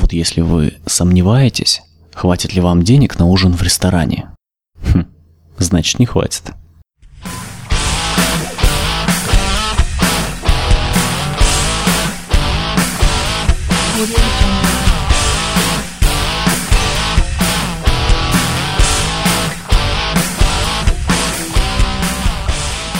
Вот если вы сомневаетесь, хватит ли вам денег на ужин в ресторане, хм, значит не хватит.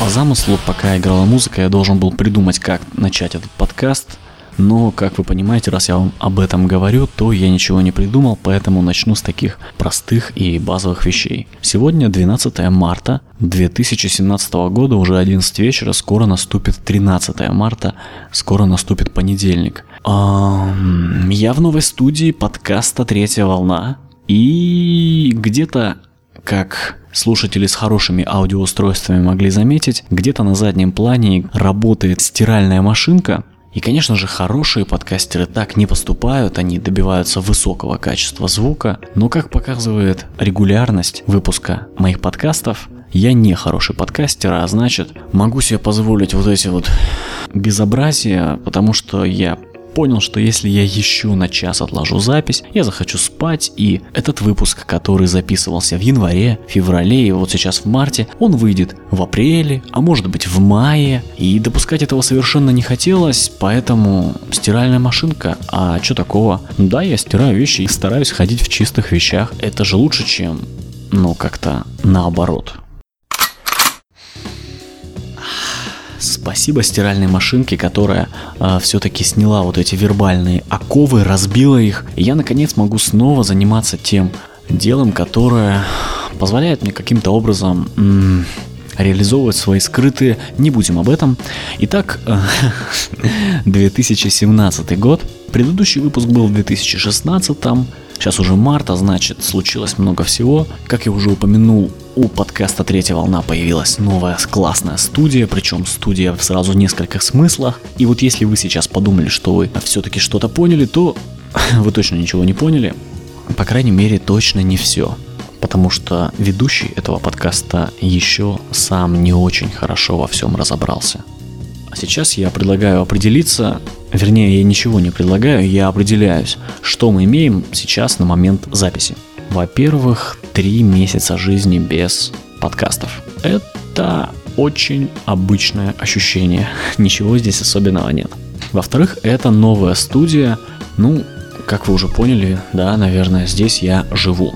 По замыслу, пока играла музыка, я должен был придумать, как начать этот подкаст, но, как вы понимаете, раз я вам об этом говорю, то я ничего не придумал, поэтому начну с таких простых и базовых вещей. Сегодня 12 марта 2017 года, уже 11 вечера, скоро наступит 13 марта, скоро наступит понедельник. Я в новой студии подкаста «Третья волна», и где-то как слушатели с хорошими аудиоустройствами могли заметить, где-то на заднем плане работает стиральная машинка, и, конечно же, хорошие подкастеры так не поступают, они добиваются высокого качества звука, но, как показывает регулярность выпуска моих подкастов, я не хороший подкастер, а значит, могу себе позволить вот эти вот безобразия, потому что я понял, что если я еще на час отложу запись, я захочу спать, и этот выпуск, который записывался в январе, феврале и вот сейчас в марте, он выйдет в апреле, а может быть в мае, и допускать этого совершенно не хотелось, поэтому стиральная машинка, а что такого? Да, я стираю вещи и стараюсь ходить в чистых вещах, это же лучше, чем, ну, как-то наоборот. Спасибо стиральной машинке, которая э, а, все-таки сняла вот эти вербальные оковы, разбила их. И я наконец могу снова заниматься тем делом, которое позволяет мне каким-то образом реализовывать свои скрытые. Не будем об этом. Итак, 2017 год. Предыдущий выпуск был в 2016. Сейчас уже март, а значит случилось много всего. Как я уже упомянул, у подкаста «Третья волна» появилась новая классная студия, причем студия в сразу нескольких смыслах. И вот если вы сейчас подумали, что вы все-таки что-то поняли, то вы точно ничего не поняли. По крайней мере, точно не все. Потому что ведущий этого подкаста еще сам не очень хорошо во всем разобрался. А сейчас я предлагаю определиться, вернее, я ничего не предлагаю, я определяюсь, что мы имеем сейчас на момент записи. Во-первых, три месяца жизни без подкастов. Это очень обычное ощущение. Ничего здесь особенного нет. Во-вторых, это новая студия. Ну, как вы уже поняли, да, наверное, здесь я живу.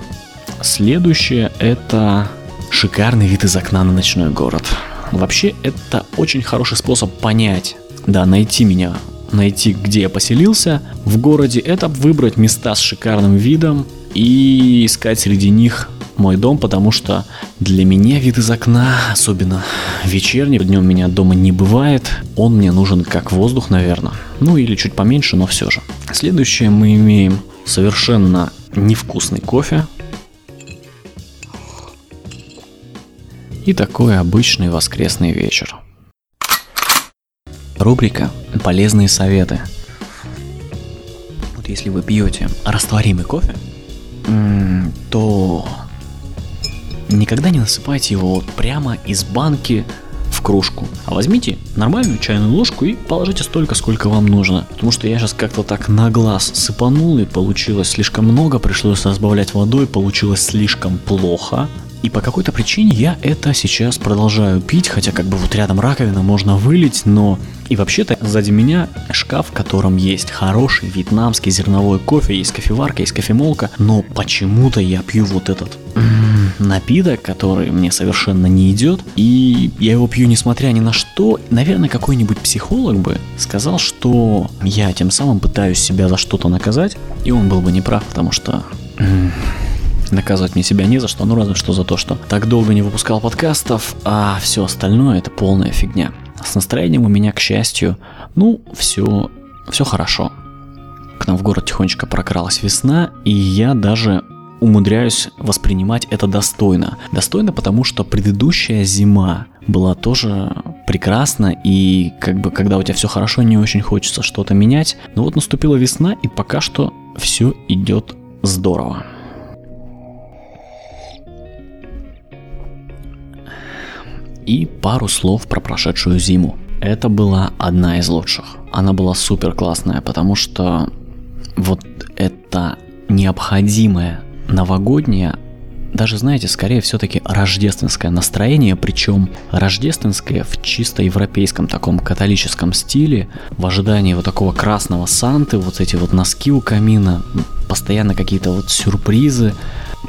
Следующее это шикарный вид из окна на ночной город. Вообще, это очень хороший способ понять, да, найти меня, найти, где я поселился в городе, это выбрать места с шикарным видом, и искать среди них мой дом, потому что для меня вид из окна, особенно вечерний, днем меня дома не бывает, он мне нужен как воздух, наверное. Ну или чуть поменьше, но все же. Следующее мы имеем совершенно невкусный кофе. И такой обычный воскресный вечер. Рубрика «Полезные советы». Вот если вы пьете растворимый кофе, то никогда не насыпайте его вот прямо из банки в кружку. А возьмите нормальную чайную ложку и положите столько, сколько вам нужно. Потому что я сейчас как-то так на глаз сыпанул и получилось слишком много, пришлось разбавлять водой, получилось слишком плохо. И по какой-то причине я это сейчас продолжаю пить, хотя как бы вот рядом раковина можно вылить, но... И вообще-то сзади меня шкаф, в котором есть хороший вьетнамский зерновой кофе, есть кофеварка, есть кофемолка, но почему-то я пью вот этот напиток, который мне совершенно не идет, и я его пью несмотря ни на что. Наверное, какой-нибудь психолог бы сказал, что я тем самым пытаюсь себя за что-то наказать, и он был бы неправ, потому что Наказывать мне себя не за что, ну разве что за то, что так долго не выпускал подкастов, а все остальное это полная фигня. С настроением у меня, к счастью, ну, все, все хорошо. К нам в город тихонечко прокралась весна, и я даже умудряюсь воспринимать это достойно. Достойно, потому что предыдущая зима была тоже прекрасна, и как бы когда у тебя все хорошо, не очень хочется что-то менять. Но вот наступила весна, и пока что все идет здорово. И пару слов про прошедшую зиму. Это была одна из лучших. Она была супер классная, потому что вот это необходимое новогоднее даже, знаете, скорее все-таки рождественское настроение, причем рождественское в чисто европейском таком католическом стиле, в ожидании вот такого красного Санты, вот эти вот носки у камина, постоянно какие-то вот сюрпризы,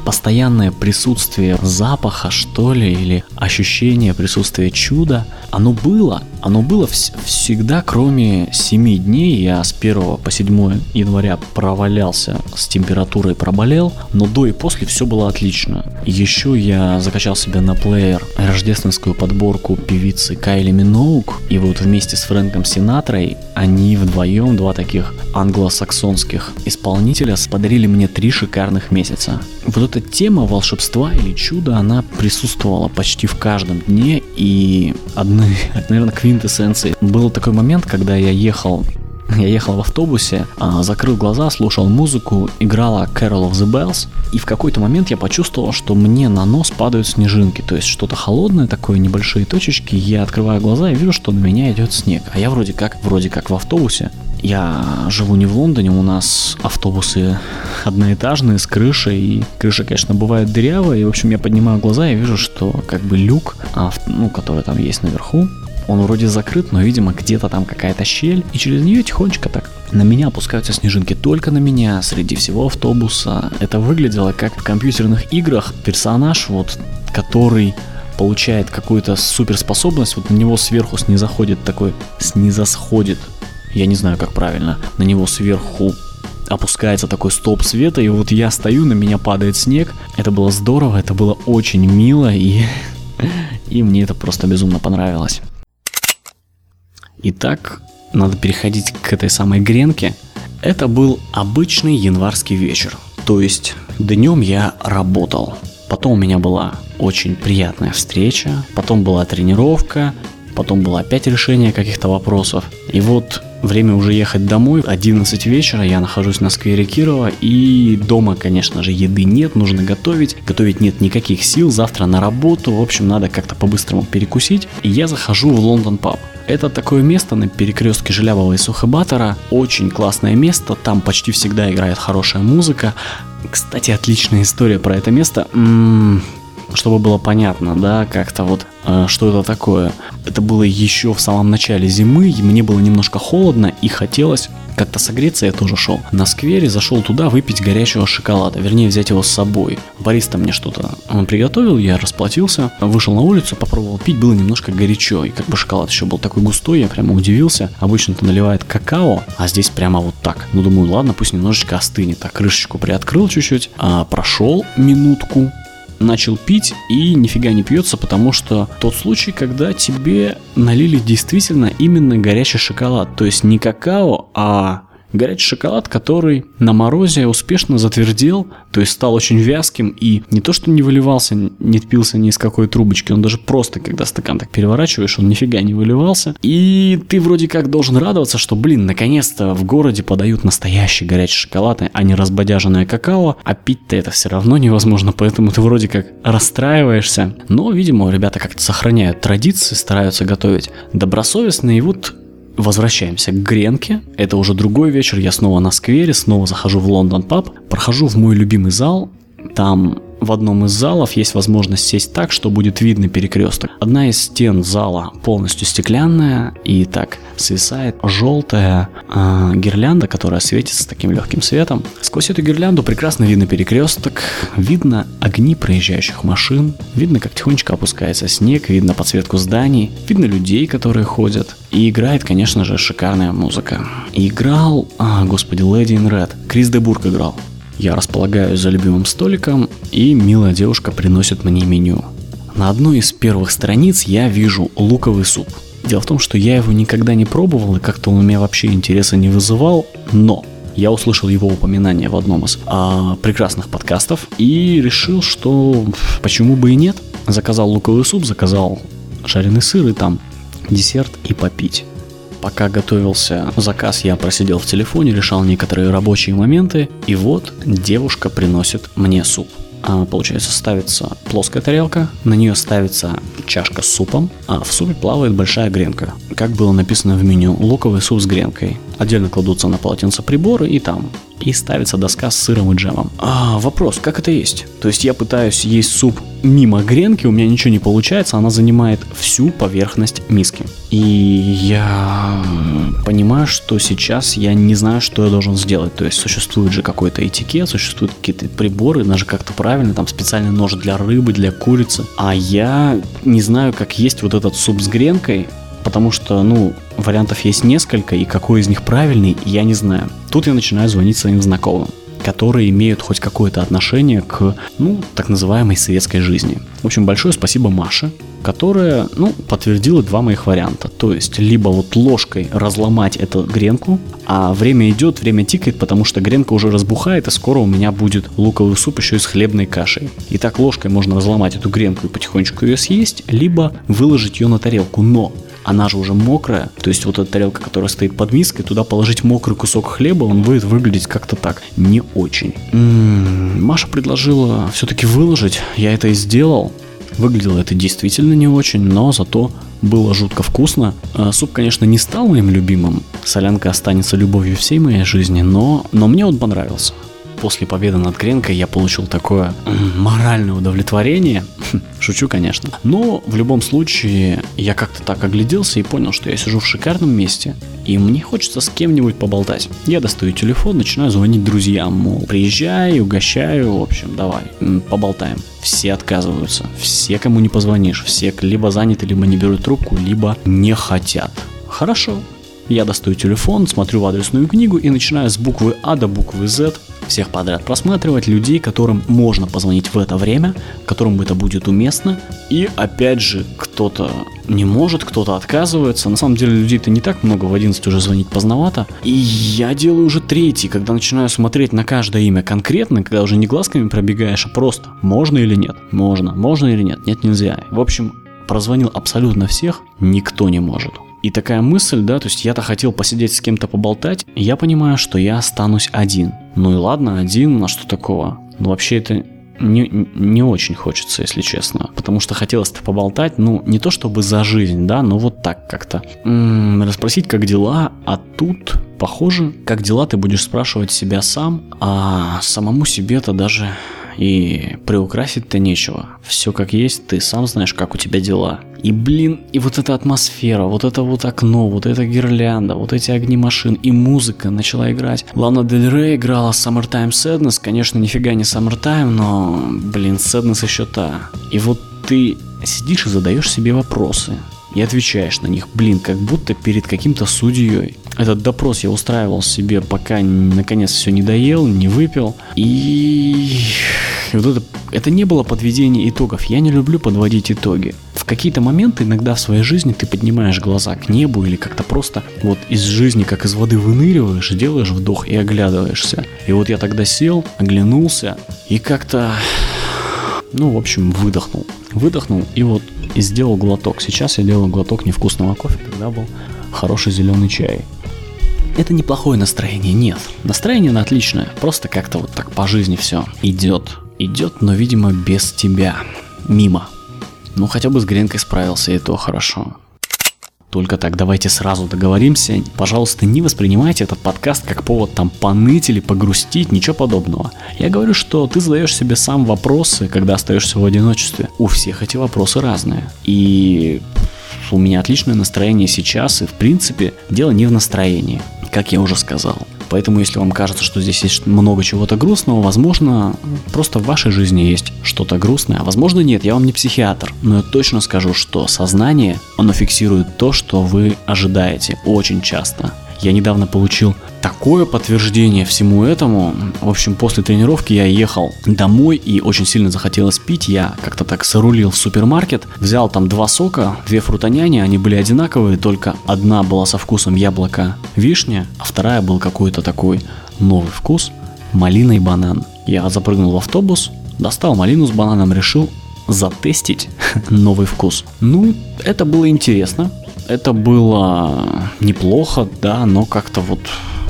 постоянное присутствие запаха, что ли, или ощущение присутствия чуда, оно было. Оно было вс- всегда, кроме 7 дней. Я с 1 по 7 января провалялся с температурой, проболел, но до и после все было отлично. Еще я закачал себе на плеер рождественскую подборку певицы Кайли Миноук, и вот вместе с Фрэнком Синатрой они вдвоем, два таких англосаксонских исполнителя, подарили мне три шикарных месяца. Вот эта тема волшебства или чуда, она присутствовала почти в каждом дне, и одной, наверное, квинтэссенцией был такой момент, когда я ехал я ехал в автобусе, а, закрыл глаза, слушал музыку, играла Carol of the Bells, и в какой-то момент я почувствовал, что мне на нос падают снежинки, то есть что-то холодное такое, небольшие точечки, я открываю глаза и вижу, что на меня идет снег, а я вроде как, вроде как в автобусе, я живу не в Лондоне, у нас автобусы одноэтажные с крышей, и крыша, конечно, бывает дырявая, и, в общем, я поднимаю глаза и вижу, что как бы люк, ну, который там есть наверху, он вроде закрыт, но, видимо, где-то там какая-то щель, и через нее тихонечко так на меня опускаются снежинки, только на меня, среди всего автобуса. Это выглядело как в компьютерных играх персонаж, вот, который получает какую-то суперспособность, вот на него сверху снизоходит такой, снизосходит я не знаю, как правильно, на него сверху опускается такой столб света, и вот я стою, на меня падает снег. Это было здорово, это было очень мило, и, и мне это просто безумно понравилось. Итак, надо переходить к этой самой гренке. Это был обычный январский вечер, то есть днем я работал. Потом у меня была очень приятная встреча, потом была тренировка, потом было опять решение каких-то вопросов. И вот Время уже ехать домой, 11 вечера, я нахожусь на сквере Кирова, и дома, конечно же, еды нет, нужно готовить. Готовить нет никаких сил, завтра на работу, в общем, надо как-то по-быстрому перекусить. И я захожу в Лондон Паб. Это такое место на перекрестке Желябова и Сухобатора. Очень классное место, там почти всегда играет хорошая музыка. Кстати, отличная история про это место. М-м, чтобы было понятно, да, как-то вот, э, что это такое. Это было еще в самом начале зимы, и мне было немножко холодно, и хотелось как-то согреться, я тоже шел на сквере, зашел туда выпить горячего шоколада, вернее взять его с собой. Бариста мне что-то он приготовил, я расплатился, вышел на улицу, попробовал пить, было немножко горячо, и как бы шоколад еще был такой густой, я прямо удивился. Обычно-то наливает какао, а здесь прямо вот так. Ну думаю, ладно, пусть немножечко остынет. Так, крышечку приоткрыл чуть-чуть, а, прошел минутку, начал пить и нифига не пьется, потому что тот случай, когда тебе налили действительно именно горячий шоколад. То есть не какао, а горячий шоколад, который на морозе успешно затвердел, то есть стал очень вязким и не то что не выливался, не пился ни из какой трубочки, он даже просто, когда стакан так переворачиваешь, он нифига не выливался. И ты вроде как должен радоваться, что, блин, наконец-то в городе подают настоящий горячий шоколад, а не разбодяженное какао, а пить-то это все равно невозможно, поэтому ты вроде как расстраиваешься. Но, видимо, ребята как-то сохраняют традиции, стараются готовить добросовестно, и вот Возвращаемся к Гренке. Это уже другой вечер. Я снова на сквере, снова захожу в Лондон паб, прохожу в мой любимый зал. Там в одном из залов есть возможность сесть так, что будет видно перекресток. Одна из стен зала полностью стеклянная, и так свисает желтая э, гирлянда, которая светится таким легким светом. Сквозь эту гирлянду прекрасно видно перекресток, видно огни проезжающих машин, видно, как тихонечко опускается снег, видно подсветку зданий, видно людей, которые ходят. И играет, конечно же, шикарная музыка. Играл, а, господи, Lady in Red. Крис Дебург играл. Я располагаюсь за любимым столиком, и милая девушка приносит мне меню. На одной из первых страниц я вижу луковый суп. Дело в том, что я его никогда не пробовал, и как-то он у меня вообще интереса не вызывал, но я услышал его упоминание в одном из а, прекрасных подкастов и решил, что почему бы и нет. Заказал луковый суп, заказал жареный сыр и там десерт и попить. Пока готовился заказ, я просидел в телефоне, решал некоторые рабочие моменты, и вот девушка приносит мне суп. А, получается, ставится плоская тарелка, на нее ставится чашка с супом, а в супе плавает большая гренка. Как было написано в меню, луковый суп с гренкой. Отдельно кладутся на полотенце приборы и там и ставится доска с сыром и джемом. А, вопрос, как это есть? То есть я пытаюсь есть суп мимо гренки, у меня ничего не получается, она занимает всю поверхность миски. И я понимаю, что сейчас я не знаю, что я должен сделать. То есть существует же какой-то этикет, существуют какие-то приборы, даже как-то правильно, там специальный нож для рыбы, для курицы. А я не знаю, как есть вот этот суп с гренкой, потому что, ну, вариантов есть несколько, и какой из них правильный, я не знаю. Тут я начинаю звонить своим знакомым которые имеют хоть какое-то отношение к, ну, так называемой советской жизни. В общем, большое спасибо Маше, которая, ну, подтвердила два моих варианта. То есть, либо вот ложкой разломать эту гренку, а время идет, время тикает, потому что гренка уже разбухает, и скоро у меня будет луковый суп еще и с хлебной кашей. И так ложкой можно разломать эту гренку и потихонечку ее съесть, либо выложить ее на тарелку. Но она же уже мокрая, то есть вот эта тарелка, которая стоит под миской, туда положить мокрый кусок хлеба, он будет выглядеть как-то так, не очень. М-м, Маша предложила все-таки выложить, я это и сделал. Выглядело это действительно не очень, но зато было жутко вкусно. А, суп, конечно, не стал моим любимым. Солянка останется любовью всей моей жизни, но, но мне он понравился после победы над Гренкой я получил такое моральное удовлетворение. Шучу, конечно. Но в любом случае я как-то так огляделся и понял, что я сижу в шикарном месте, и мне хочется с кем-нибудь поболтать. Я достаю телефон, начинаю звонить друзьям, мол, приезжай, угощаю, в общем, давай, поболтаем. Все отказываются, все, кому не позвонишь, все либо заняты, либо не берут трубку, либо не хотят. Хорошо, я достаю телефон, смотрю в адресную книгу и начинаю с буквы А до буквы Z всех подряд просматривать людей, которым можно позвонить в это время, которым это будет уместно. И опять же, кто-то не может, кто-то отказывается. На самом деле людей-то не так много, в 11 уже звонить поздновато. И я делаю уже третий, когда начинаю смотреть на каждое имя конкретно, когда уже не глазками пробегаешь, а просто можно или нет, можно, можно или нет, нет нельзя. В общем, прозвонил абсолютно всех, никто не может. И такая мысль, да, то есть я-то хотел посидеть с кем-то поболтать, я понимаю, что я останусь один. Ну и ладно, один, на что такого? Но вообще это не, не очень хочется, если честно. Потому что хотелось-то поболтать, ну, не то чтобы за жизнь, да, но вот так как-то. М-м, расспросить, как дела, а тут, похоже, как дела ты будешь спрашивать себя сам, а самому себе-то даже и приукрасить-то нечего. Все как есть, ты сам знаешь, как у тебя дела. И блин, и вот эта атмосфера, вот это вот окно, вот эта гирлянда, вот эти огни машин и музыка начала играть. Лана Дель Рей играла Summertime Sadness, конечно, нифига не Summertime, но, блин, Sadness еще та. И вот ты сидишь и задаешь себе вопросы и отвечаешь на них, блин, как будто перед каким-то судьей. Этот допрос я устраивал себе, пока наконец все не доел, не выпил. И вот это, это не было подведение итогов. Я не люблю подводить итоги. В какие-то моменты иногда в своей жизни ты поднимаешь глаза к небу или как-то просто вот из жизни, как из воды выныриваешь, делаешь вдох и оглядываешься. И вот я тогда сел, оглянулся и как-то, ну, в общем, выдохнул. Выдохнул и вот и сделал глоток. Сейчас я делаю глоток невкусного кофе, тогда был хороший зеленый чай. Это неплохое настроение, нет. Настроение на отличное, просто как-то вот так по жизни все идет. Идет, но, видимо, без тебя. Мимо. Ну, хотя бы с Гренкой справился, и то хорошо. Только так давайте сразу договоримся. Пожалуйста, не воспринимайте этот подкаст как повод там поныть или погрустить, ничего подобного. Я говорю, что ты задаешь себе сам вопросы, когда остаешься в одиночестве. У всех эти вопросы разные. И у меня отличное настроение сейчас, и в принципе дело не в настроении, как я уже сказал. Поэтому, если вам кажется, что здесь есть много чего-то грустного, возможно, просто в вашей жизни есть что-то грустное, а возможно нет, я вам не психиатр, но я точно скажу, что сознание, оно фиксирует то, что вы ожидаете очень часто. Я недавно получил такое подтверждение всему этому. В общем, после тренировки я ехал домой и очень сильно захотелось пить. Я как-то так сорулил в супермаркет, взял там два сока, две фрутоняни, они были одинаковые, только одна была со вкусом яблока вишня, а вторая был какой-то такой новый вкус малина и банан. Я запрыгнул в автобус, достал малину с бананом, решил затестить новый вкус. Ну, это было интересно. Это было неплохо, да, но как-то вот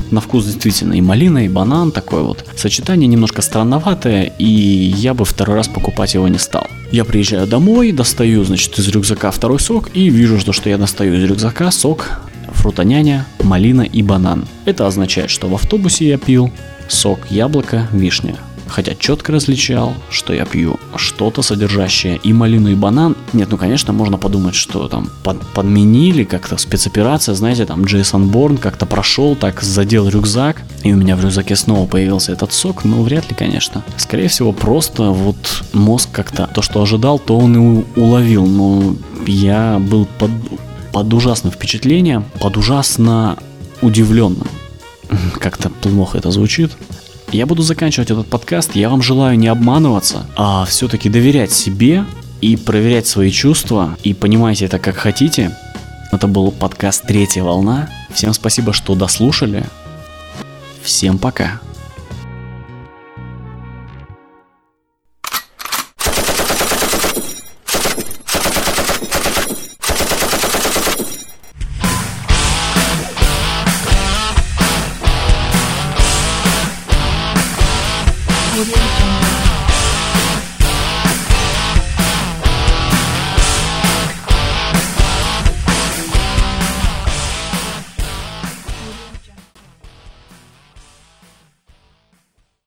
на вкус действительно и малина, и банан, такое вот сочетание немножко странноватое, и я бы второй раз покупать его не стал. Я приезжаю домой, достаю, значит, из рюкзака второй сок, и вижу, что, что я достаю из рюкзака сок фрутоняня, малина и банан. Это означает, что в автобусе я пил сок яблоко, вишня хотя четко различал, что я пью что-то содержащее и малину, и банан. Нет, ну конечно, можно подумать, что там под, подменили как-то спецоперация, знаете, там Джейсон Борн как-то прошел, так задел рюкзак, и у меня в рюкзаке снова появился этот сок, но вряд ли, конечно. Скорее всего, просто вот мозг как-то то, что ожидал, то он и уловил, но я был под, под ужасным впечатлением, под ужасно удивленным. Как-то плохо это звучит. Я буду заканчивать этот подкаст. Я вам желаю не обманываться, а все-таки доверять себе и проверять свои чувства. И понимайте это как хотите. Это был подкаст «Третья волна». Всем спасибо, что дослушали. Всем пока.